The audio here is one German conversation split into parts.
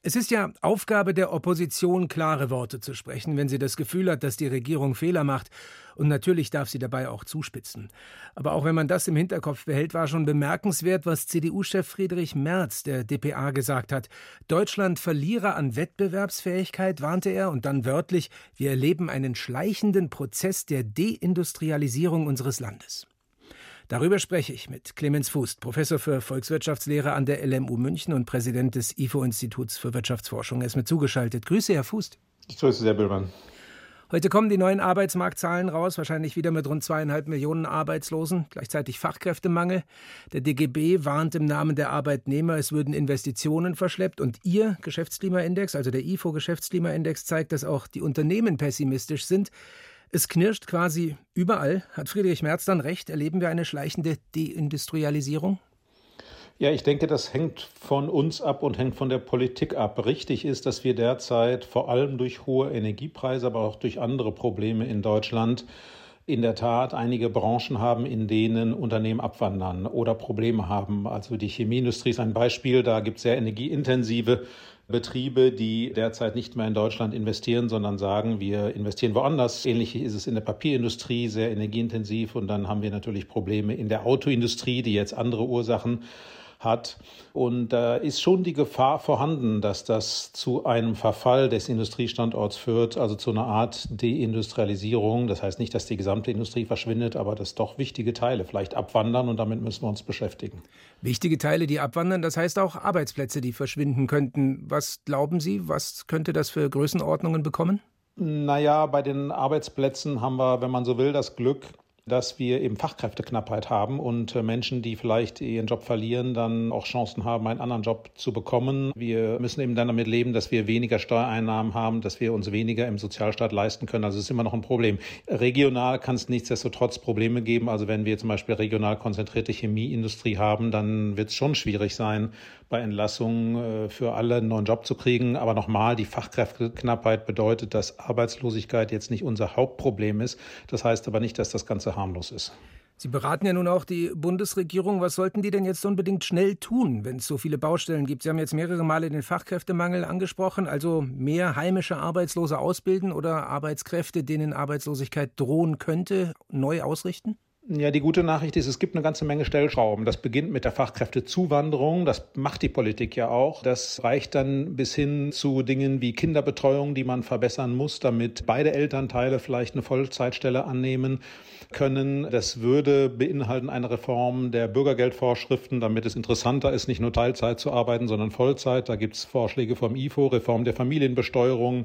Es ist ja Aufgabe der Opposition, klare Worte zu sprechen, wenn sie das Gefühl hat, dass die Regierung Fehler macht. Und natürlich darf sie dabei auch zuspitzen. Aber auch wenn man das im Hinterkopf behält, war schon bemerkenswert, was CDU-Chef Friedrich Merz der dpa gesagt hat. Deutschland verliere an Wettbewerbsfähigkeit, warnte er, und dann wörtlich, wir erleben einen schleichenden Prozess der Deindustrialisierung unseres Landes. Darüber spreche ich mit Clemens Fuß, Professor für Volkswirtschaftslehre an der LMU München und Präsident des IFO-Instituts für Wirtschaftsforschung. Er ist mir zugeschaltet. Grüße, Herr Fuß. Ich grüße Sie, Herr Billmann. Heute kommen die neuen Arbeitsmarktzahlen raus, wahrscheinlich wieder mit rund zweieinhalb Millionen Arbeitslosen, gleichzeitig Fachkräftemangel. Der DGB warnt im Namen der Arbeitnehmer, es würden Investitionen verschleppt und Ihr Geschäftsklimaindex, also der IFO-Geschäftsklimaindex, zeigt, dass auch die Unternehmen pessimistisch sind. Es knirscht quasi überall. Hat Friedrich Merz dann recht? Erleben wir eine schleichende Deindustrialisierung? Ja, ich denke, das hängt von uns ab und hängt von der Politik ab. Richtig ist, dass wir derzeit vor allem durch hohe Energiepreise, aber auch durch andere Probleme in Deutschland in der Tat einige Branchen haben, in denen Unternehmen abwandern oder Probleme haben. Also die Chemieindustrie ist ein Beispiel. Da gibt es sehr energieintensive Betriebe, die derzeit nicht mehr in Deutschland investieren, sondern sagen, wir investieren woanders. Ähnlich ist es in der Papierindustrie, sehr energieintensiv. Und dann haben wir natürlich Probleme in der Autoindustrie, die jetzt andere Ursachen hat. Und da ist schon die Gefahr vorhanden, dass das zu einem Verfall des Industriestandorts führt, also zu einer Art Deindustrialisierung. Das heißt nicht, dass die gesamte Industrie verschwindet, aber dass doch wichtige Teile vielleicht abwandern und damit müssen wir uns beschäftigen. Wichtige Teile, die abwandern, das heißt auch Arbeitsplätze, die verschwinden könnten. Was glauben Sie, was könnte das für Größenordnungen bekommen? Naja, bei den Arbeitsplätzen haben wir, wenn man so will, das Glück, dass wir eben Fachkräfteknappheit haben und äh, Menschen, die vielleicht ihren Job verlieren, dann auch Chancen haben, einen anderen Job zu bekommen. Wir müssen eben dann damit leben, dass wir weniger Steuereinnahmen haben, dass wir uns weniger im Sozialstaat leisten können. Also es ist immer noch ein Problem. Regional kann es nichtsdestotrotz Probleme geben. Also wenn wir zum Beispiel regional konzentrierte Chemieindustrie haben, dann wird es schon schwierig sein, bei Entlassungen äh, für alle einen neuen Job zu kriegen. Aber nochmal, die Fachkräfteknappheit bedeutet, dass Arbeitslosigkeit jetzt nicht unser Hauptproblem ist. Das heißt aber nicht, dass das Ganze harmlos ist. Sie beraten ja nun auch die Bundesregierung. Was sollten die denn jetzt unbedingt schnell tun, wenn es so viele Baustellen gibt? Sie haben jetzt mehrere Male den Fachkräftemangel angesprochen, also mehr heimische Arbeitslose ausbilden oder Arbeitskräfte, denen Arbeitslosigkeit drohen könnte, neu ausrichten? Ja, die gute Nachricht ist, es gibt eine ganze Menge Stellschrauben. Das beginnt mit der Fachkräftezuwanderung. Das macht die Politik ja auch. Das reicht dann bis hin zu Dingen wie Kinderbetreuung, die man verbessern muss, damit beide Elternteile vielleicht eine Vollzeitstelle annehmen können. Das würde beinhalten eine Reform der Bürgergeldvorschriften, damit es interessanter ist, nicht nur Teilzeit zu arbeiten, sondern Vollzeit. Da gibt es Vorschläge vom IFO, Reform der Familienbesteuerung,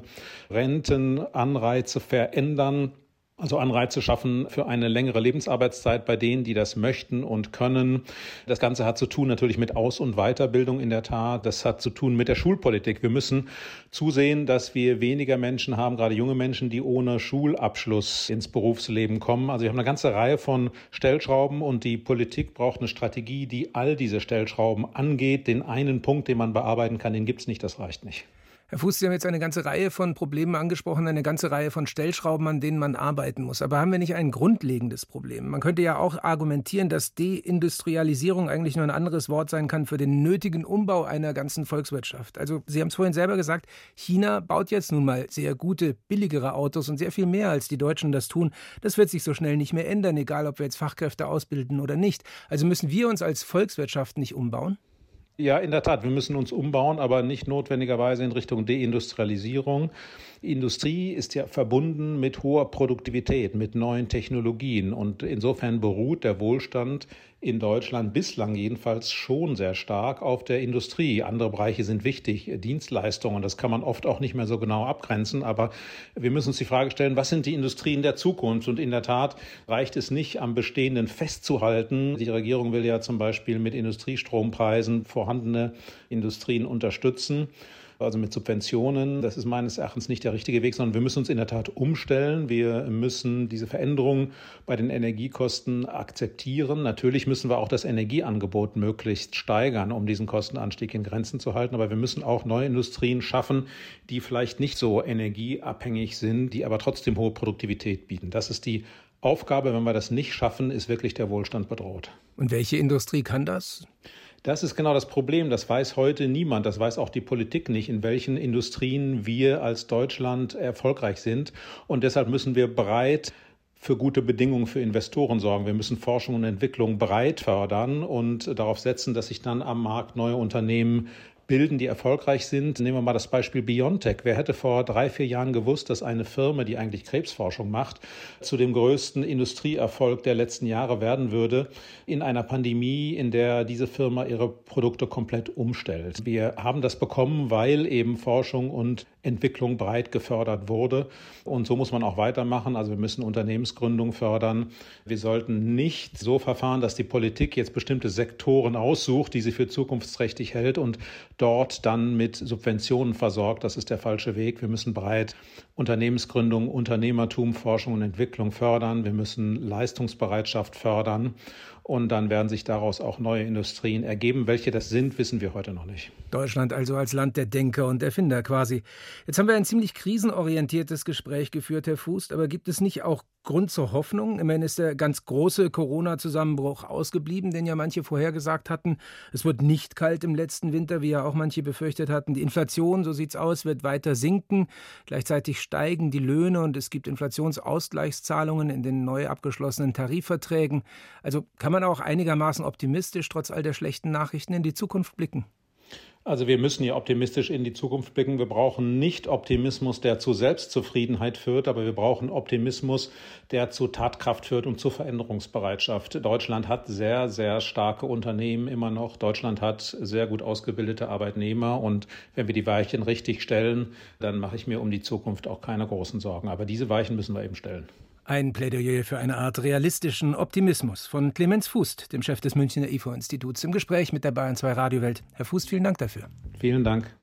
Rentenanreize verändern. Also Anreize schaffen für eine längere Lebensarbeitszeit bei denen, die das möchten und können. Das Ganze hat zu tun natürlich mit Aus- und Weiterbildung in der Tat. Das hat zu tun mit der Schulpolitik. Wir müssen zusehen, dass wir weniger Menschen haben, gerade junge Menschen, die ohne Schulabschluss ins Berufsleben kommen. Also wir haben eine ganze Reihe von Stellschrauben und die Politik braucht eine Strategie, die all diese Stellschrauben angeht. Den einen Punkt, den man bearbeiten kann, den gibt es nicht. Das reicht nicht. Herr Fuß, Sie haben jetzt eine ganze Reihe von Problemen angesprochen, eine ganze Reihe von Stellschrauben, an denen man arbeiten muss. Aber haben wir nicht ein grundlegendes Problem? Man könnte ja auch argumentieren, dass Deindustrialisierung eigentlich nur ein anderes Wort sein kann für den nötigen Umbau einer ganzen Volkswirtschaft. Also Sie haben es vorhin selber gesagt, China baut jetzt nun mal sehr gute, billigere Autos und sehr viel mehr, als die Deutschen das tun. Das wird sich so schnell nicht mehr ändern, egal ob wir jetzt Fachkräfte ausbilden oder nicht. Also müssen wir uns als Volkswirtschaft nicht umbauen? Ja, in der Tat. Wir müssen uns umbauen, aber nicht notwendigerweise in Richtung Deindustrialisierung. Industrie ist ja verbunden mit hoher Produktivität, mit neuen Technologien. Und insofern beruht der Wohlstand in Deutschland bislang jedenfalls schon sehr stark auf der Industrie. Andere Bereiche sind wichtig, Dienstleistungen, das kann man oft auch nicht mehr so genau abgrenzen. Aber wir müssen uns die Frage stellen, was sind die Industrien der Zukunft? Und in der Tat reicht es nicht, am Bestehenden festzuhalten. Die Regierung will ja zum Beispiel mit Industriestrompreisen vorhandene Industrien unterstützen also mit Subventionen. Das ist meines Erachtens nicht der richtige Weg, sondern wir müssen uns in der Tat umstellen. Wir müssen diese Veränderungen bei den Energiekosten akzeptieren. Natürlich müssen wir auch das Energieangebot möglichst steigern, um diesen Kostenanstieg in Grenzen zu halten. Aber wir müssen auch neue Industrien schaffen, die vielleicht nicht so energieabhängig sind, die aber trotzdem hohe Produktivität bieten. Das ist die Aufgabe. Wenn wir das nicht schaffen, ist wirklich der Wohlstand bedroht. Und welche Industrie kann das? Das ist genau das Problem. Das weiß heute niemand. Das weiß auch die Politik nicht, in welchen Industrien wir als Deutschland erfolgreich sind. Und deshalb müssen wir breit für gute Bedingungen für Investoren sorgen. Wir müssen Forschung und Entwicklung breit fördern und darauf setzen, dass sich dann am Markt neue Unternehmen bilden, die erfolgreich sind. Nehmen wir mal das Beispiel BioNTech. Wer hätte vor drei, vier Jahren gewusst, dass eine Firma, die eigentlich Krebsforschung macht, zu dem größten Industrieerfolg der letzten Jahre werden würde, in einer Pandemie, in der diese Firma ihre Produkte komplett umstellt. Wir haben das bekommen, weil eben Forschung und Entwicklung breit gefördert wurde. Und so muss man auch weitermachen. Also wir müssen Unternehmensgründung fördern. Wir sollten nicht so verfahren, dass die Politik jetzt bestimmte Sektoren aussucht, die sie für zukunftsträchtig hält und dort dann mit Subventionen versorgt. Das ist der falsche Weg. Wir müssen breit Unternehmensgründung, Unternehmertum, Forschung und Entwicklung fördern. Wir müssen Leistungsbereitschaft fördern. Und dann werden sich daraus auch neue Industrien ergeben. Welche das sind, wissen wir heute noch nicht. Deutschland also als Land der Denker und Erfinder quasi. Jetzt haben wir ein ziemlich krisenorientiertes Gespräch geführt, Herr Fuß, aber gibt es nicht auch Grund zur Hoffnung? Immerhin ist der ganz große Corona-Zusammenbruch ausgeblieben, den ja manche vorhergesagt hatten. Es wird nicht kalt im letzten Winter, wie ja auch manche befürchtet hatten. Die Inflation, so sieht's aus, wird weiter sinken. Gleichzeitig steigen die Löhne und es gibt Inflationsausgleichszahlungen in den neu abgeschlossenen Tarifverträgen. Also kann man auch einigermaßen optimistisch trotz all der schlechten Nachrichten in die Zukunft blicken? Also wir müssen ja optimistisch in die Zukunft blicken. Wir brauchen nicht Optimismus, der zu Selbstzufriedenheit führt, aber wir brauchen Optimismus, der zu Tatkraft führt und zu Veränderungsbereitschaft. Deutschland hat sehr, sehr starke Unternehmen immer noch. Deutschland hat sehr gut ausgebildete Arbeitnehmer. Und wenn wir die Weichen richtig stellen, dann mache ich mir um die Zukunft auch keine großen Sorgen. Aber diese Weichen müssen wir eben stellen. Ein Plädoyer für eine Art realistischen Optimismus von Clemens Fußt, dem Chef des Münchner IFO-Instituts, im Gespräch mit der Bayern 2 Radiowelt. Herr Fußt, vielen Dank dafür. Vielen Dank.